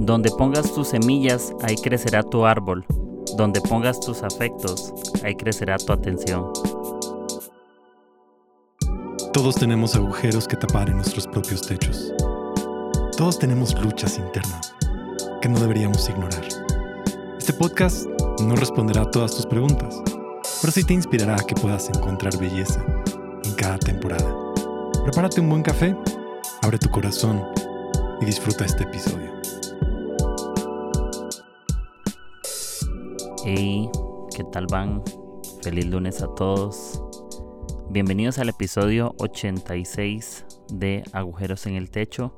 Donde pongas tus semillas, ahí crecerá tu árbol. Donde pongas tus afectos, ahí crecerá tu atención. Todos tenemos agujeros que tapar en nuestros propios techos. Todos tenemos luchas internas que no deberíamos ignorar. Este podcast no responderá a todas tus preguntas, pero sí te inspirará a que puedas encontrar belleza en cada temporada. Prepárate un buen café, abre tu corazón y disfruta este episodio. Hey, ¿qué tal van? Feliz lunes a todos. Bienvenidos al episodio 86 de Agujeros en el Techo.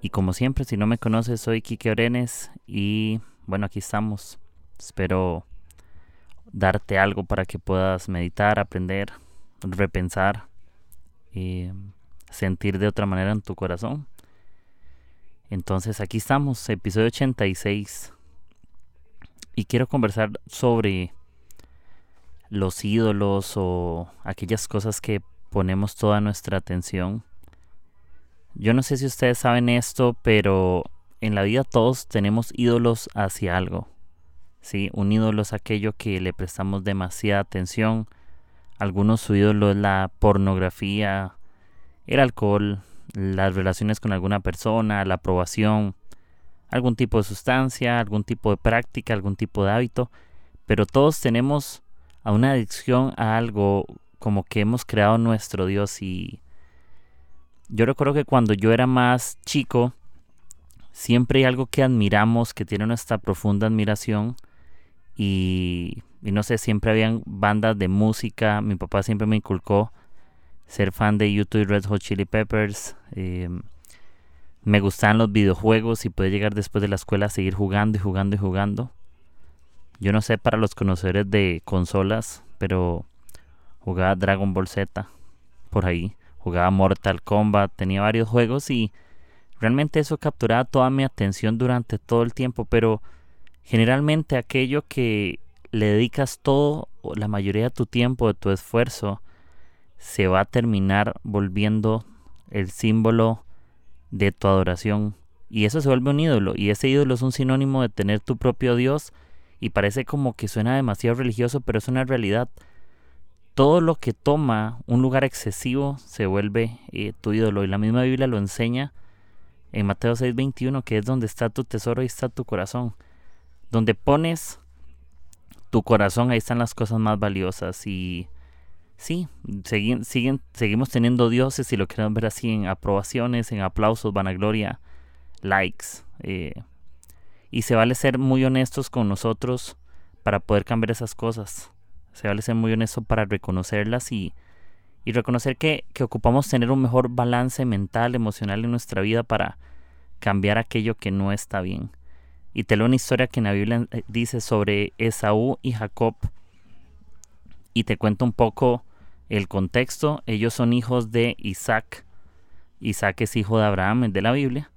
Y como siempre, si no me conoces, soy Kike Orenes y bueno, aquí estamos. Espero darte algo para que puedas meditar, aprender, repensar y sentir de otra manera en tu corazón. Entonces aquí estamos, episodio 86 y quiero conversar sobre los ídolos o aquellas cosas que ponemos toda nuestra atención. Yo no sé si ustedes saben esto, pero en la vida todos tenemos ídolos hacia algo. ¿sí? Un ídolo es aquello que le prestamos demasiada atención. Algunos su ídolo es la pornografía, el alcohol, las relaciones con alguna persona, la aprobación, algún tipo de sustancia, algún tipo de práctica, algún tipo de hábito, pero todos tenemos a una adicción a algo como que hemos creado nuestro Dios y yo recuerdo que cuando yo era más chico, siempre hay algo que admiramos, que tiene nuestra profunda admiración y, no sé, siempre habían bandas de música, mi papá siempre me inculcó ser fan de YouTube Red Hot Chili Peppers. Eh, me gustaban los videojuegos y poder llegar después de la escuela a seguir jugando y jugando y jugando. Yo no sé para los conocedores de consolas, pero jugaba Dragon Ball Z por ahí, jugaba Mortal Kombat, tenía varios juegos y realmente eso capturaba toda mi atención durante todo el tiempo, pero generalmente aquello que le dedicas todo la mayoría de tu tiempo, de tu esfuerzo, se va a terminar volviendo el símbolo de tu adoración. Y eso se vuelve un ídolo. Y ese ídolo es un sinónimo de tener tu propio Dios. Y parece como que suena demasiado religioso, pero es una realidad. Todo lo que toma un lugar excesivo se vuelve eh, tu ídolo. Y la misma Biblia lo enseña en Mateo 6:21, que es donde está tu tesoro y está tu corazón. Donde pones tu corazón, ahí están las cosas más valiosas. Y sí, siguen, siguen, seguimos teniendo dioses, y lo queremos ver así, en aprobaciones, en aplausos, vanagloria, likes. Eh, y se vale ser muy honestos con nosotros para poder cambiar esas cosas. Se vale ser muy honesto para reconocerlas y, y reconocer que, que ocupamos tener un mejor balance mental, emocional en nuestra vida para cambiar aquello que no está bien. Y te leo una historia que en la Biblia eh, dice sobre Esaú y Jacob. Y te cuento un poco el contexto, ellos son hijos de Isaac. Isaac es hijo de Abraham, el de la Biblia.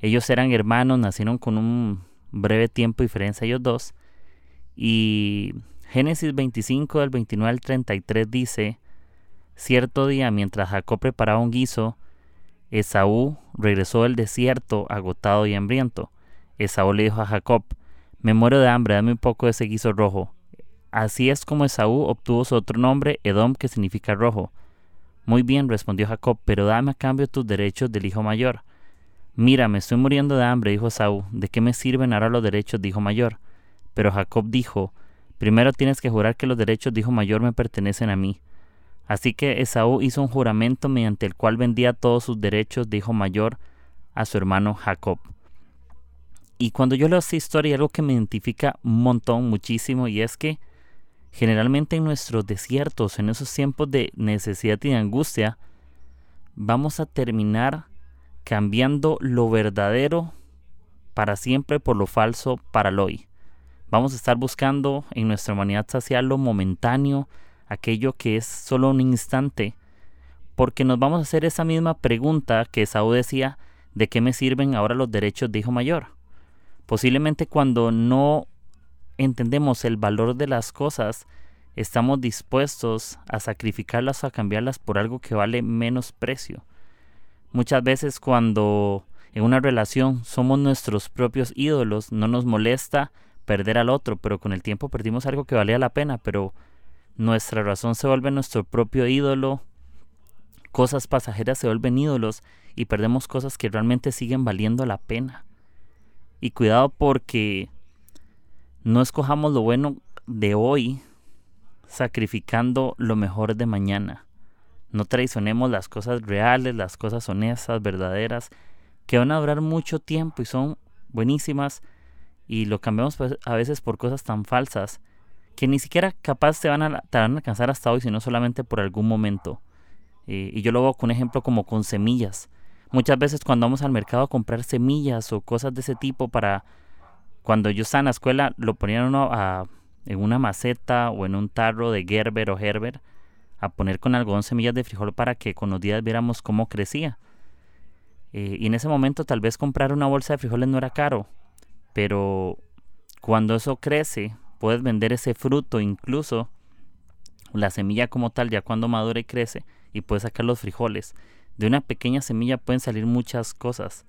Ellos eran hermanos, nacieron con un breve tiempo de diferencia ellos dos. Y Génesis 25 del 29 al 33 dice, cierto día mientras Jacob preparaba un guiso, Esaú regresó del desierto agotado y hambriento. Esaú le dijo a Jacob, me muero de hambre, dame un poco de ese guiso rojo. Así es como Esaú obtuvo su otro nombre, Edom, que significa rojo. Muy bien, respondió Jacob, pero dame a cambio tus derechos del hijo mayor. Mira, me estoy muriendo de hambre, dijo Esaú. ¿De qué me sirven ahora los derechos de hijo mayor? Pero Jacob dijo, primero tienes que jurar que los derechos de hijo mayor me pertenecen a mí. Así que Esaú hizo un juramento mediante el cual vendía todos sus derechos de hijo mayor a su hermano Jacob. Y cuando yo leo esta historia algo que me identifica un montón, muchísimo, y es que Generalmente en nuestros desiertos, en esos tiempos de necesidad y de angustia, vamos a terminar cambiando lo verdadero para siempre por lo falso para el hoy. Vamos a estar buscando en nuestra humanidad saciar lo momentáneo, aquello que es solo un instante, porque nos vamos a hacer esa misma pregunta que Saúl decía, ¿de qué me sirven ahora los derechos de hijo mayor? Posiblemente cuando no entendemos el valor de las cosas, estamos dispuestos a sacrificarlas o a cambiarlas por algo que vale menos precio. Muchas veces cuando en una relación somos nuestros propios ídolos, no nos molesta perder al otro, pero con el tiempo perdimos algo que valía la pena, pero nuestra razón se vuelve nuestro propio ídolo, cosas pasajeras se vuelven ídolos y perdemos cosas que realmente siguen valiendo la pena. Y cuidado porque no escojamos lo bueno de hoy sacrificando lo mejor de mañana. No traicionemos las cosas reales, las cosas honestas, verdaderas, que van a durar mucho tiempo y son buenísimas y lo cambiamos pues, a veces por cosas tan falsas que ni siquiera capaz te van a, alcanzar hasta hoy, sino solamente por algún momento. Y yo lo veo con un ejemplo como con semillas. Muchas veces cuando vamos al mercado a comprar semillas o cosas de ese tipo para... Cuando yo estaba en la escuela lo ponían a, en una maceta o en un tarro de Gerber o Herber a poner con algodón semillas de frijol para que con los días viéramos cómo crecía. Eh, y en ese momento tal vez comprar una bolsa de frijoles no era caro, pero cuando eso crece, puedes vender ese fruto, incluso la semilla como tal, ya cuando madura y crece, y puedes sacar los frijoles. De una pequeña semilla pueden salir muchas cosas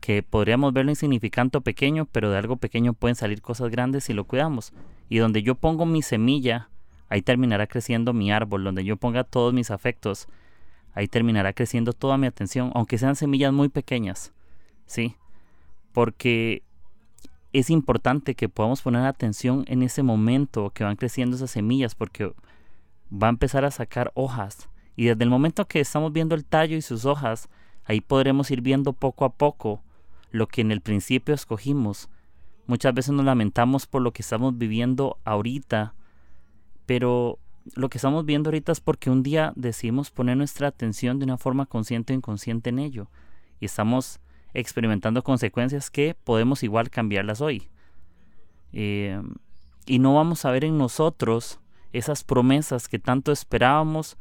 que podríamos verlo insignificante o pequeño, pero de algo pequeño pueden salir cosas grandes si lo cuidamos. Y donde yo pongo mi semilla, ahí terminará creciendo mi árbol. Donde yo ponga todos mis afectos, ahí terminará creciendo toda mi atención, aunque sean semillas muy pequeñas. ¿Sí? Porque es importante que podamos poner atención en ese momento que van creciendo esas semillas, porque va a empezar a sacar hojas. Y desde el momento que estamos viendo el tallo y sus hojas, ahí podremos ir viendo poco a poco lo que en el principio escogimos. Muchas veces nos lamentamos por lo que estamos viviendo ahorita, pero lo que estamos viendo ahorita es porque un día decidimos poner nuestra atención de una forma consciente o inconsciente en ello. Y estamos experimentando consecuencias que podemos igual cambiarlas hoy. Eh, y no vamos a ver en nosotros esas promesas que tanto esperábamos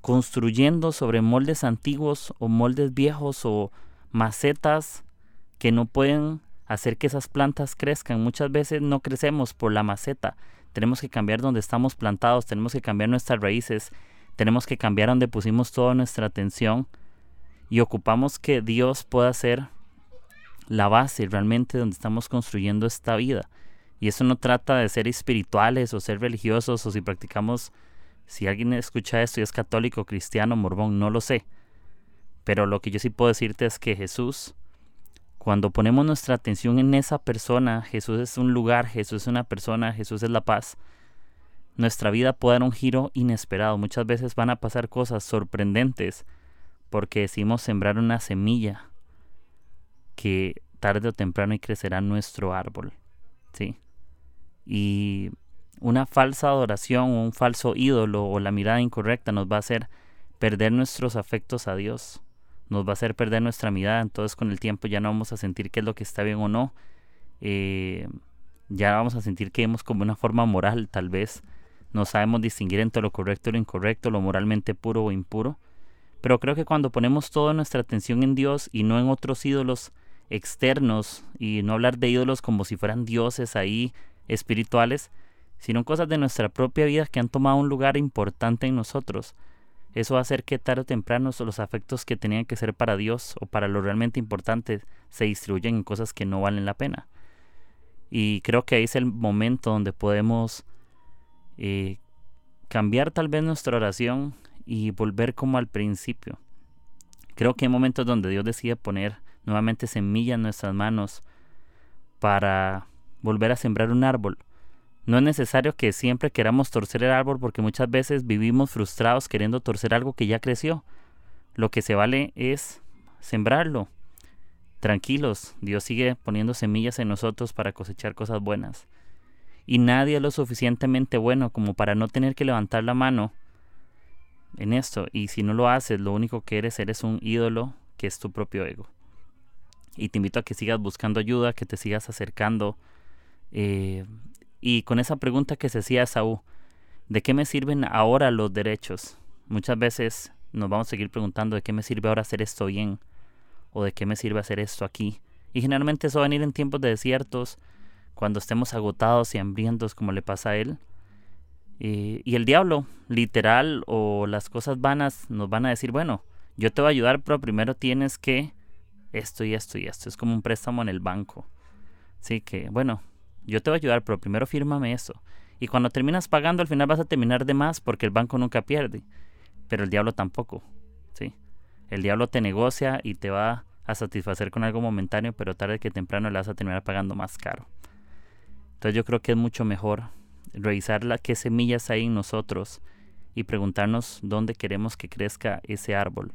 construyendo sobre moldes antiguos o moldes viejos o macetas que no pueden hacer que esas plantas crezcan. Muchas veces no crecemos por la maceta, tenemos que cambiar donde estamos plantados, tenemos que cambiar nuestras raíces, tenemos que cambiar donde pusimos toda nuestra atención y ocupamos que Dios pueda ser la base realmente donde estamos construyendo esta vida. Y eso no trata de ser espirituales o ser religiosos o si practicamos, si alguien escucha esto y es católico, cristiano, morbón, no lo sé. Pero lo que yo sí puedo decirte es que Jesús, cuando ponemos nuestra atención en esa persona, Jesús es un lugar, Jesús es una persona, Jesús es la paz, nuestra vida puede dar un giro inesperado. Muchas veces van a pasar cosas sorprendentes porque decimos sembrar una semilla que tarde o temprano crecerá nuestro árbol. ¿sí? Y una falsa adoración o un falso ídolo o la mirada incorrecta nos va a hacer perder nuestros afectos a Dios nos va a hacer perder nuestra mirada, entonces con el tiempo ya no vamos a sentir qué es lo que está bien o no, eh, ya vamos a sentir que hemos como una forma moral tal vez, no sabemos distinguir entre lo correcto y lo incorrecto, lo moralmente puro o impuro, pero creo que cuando ponemos toda nuestra atención en Dios y no en otros ídolos externos, y no hablar de ídolos como si fueran dioses ahí espirituales, sino cosas de nuestra propia vida que han tomado un lugar importante en nosotros, eso va a hacer que tarde o temprano los afectos que tenían que ser para Dios o para lo realmente importante se distribuyen en cosas que no valen la pena. Y creo que ahí es el momento donde podemos eh, cambiar tal vez nuestra oración y volver como al principio. Creo que hay momentos donde Dios decide poner nuevamente semilla en nuestras manos para volver a sembrar un árbol no es necesario que siempre queramos torcer el árbol porque muchas veces vivimos frustrados queriendo torcer algo que ya creció. Lo que se vale es sembrarlo. Tranquilos, Dios sigue poniendo semillas en nosotros para cosechar cosas buenas. Y nadie es lo suficientemente bueno como para no tener que levantar la mano en esto. Y si no lo haces, lo único que eres, eres un ídolo que es tu propio ego. Y te invito a que sigas buscando ayuda, que te sigas acercando eh, y con esa pregunta que se hacía Saúl, ¿de qué me sirven ahora los derechos? Muchas veces nos vamos a seguir preguntando de qué me sirve ahora hacer esto bien o de qué me sirve hacer esto aquí. Y generalmente eso va a venir en tiempos de desiertos, cuando estemos agotados y hambrientos como le pasa a él. Y, y el diablo, literal, o las cosas vanas nos van a decir, bueno, yo te voy a ayudar, pero primero tienes que esto y esto y esto. Es como un préstamo en el banco. Así que, bueno, yo te voy a ayudar, pero primero fírmame eso. Y cuando terminas pagando, al final vas a terminar de más porque el banco nunca pierde. Pero el diablo tampoco. ¿sí? El diablo te negocia y te va a satisfacer con algo momentáneo, pero tarde que temprano le vas a terminar pagando más caro. Entonces yo creo que es mucho mejor revisar la, qué semillas hay en nosotros y preguntarnos dónde queremos que crezca ese árbol,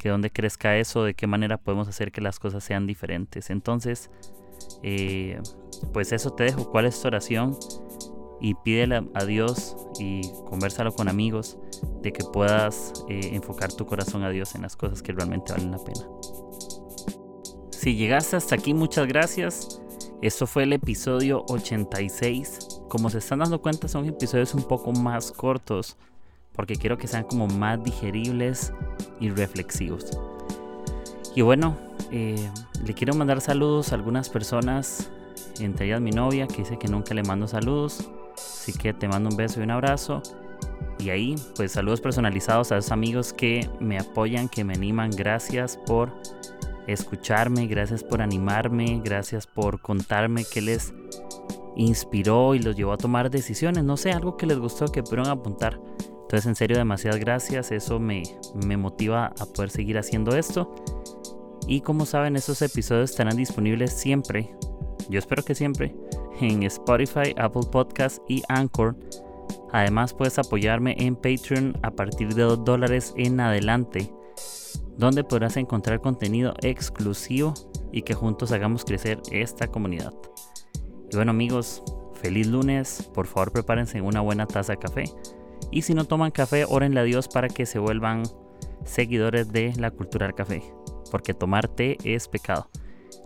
que dónde crezca eso, de qué manera podemos hacer que las cosas sean diferentes. Entonces, eh, pues eso te dejo. ¿Cuál es tu oración? Y pídele a Dios y conversalo con amigos de que puedas eh, enfocar tu corazón a Dios en las cosas que realmente valen la pena. Si llegaste hasta aquí, muchas gracias. Esto fue el episodio 86. Como se están dando cuenta, son episodios un poco más cortos porque quiero que sean como más digeribles y reflexivos. Y bueno, eh, le quiero mandar saludos a algunas personas, entre ellas mi novia, que dice que nunca le mando saludos. Así que te mando un beso y un abrazo. Y ahí, pues saludos personalizados a esos amigos que me apoyan, que me animan. Gracias por escucharme, gracias por animarme, gracias por contarme qué les inspiró y los llevó a tomar decisiones. No sé, algo que les gustó que pudieron apuntar. Entonces, en serio, demasiadas gracias. Eso me, me motiva a poder seguir haciendo esto. Y como saben, estos episodios estarán disponibles siempre, yo espero que siempre, en Spotify, Apple Podcast y Anchor. Además puedes apoyarme en Patreon a partir de 2 dólares en adelante, donde podrás encontrar contenido exclusivo y que juntos hagamos crecer esta comunidad. Y bueno amigos, feliz lunes, por favor prepárense una buena taza de café. Y si no toman café, órenle a Dios para que se vuelvan seguidores de la cultura del café, porque tomar té es pecado.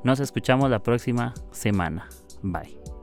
Nos escuchamos la próxima semana. Bye.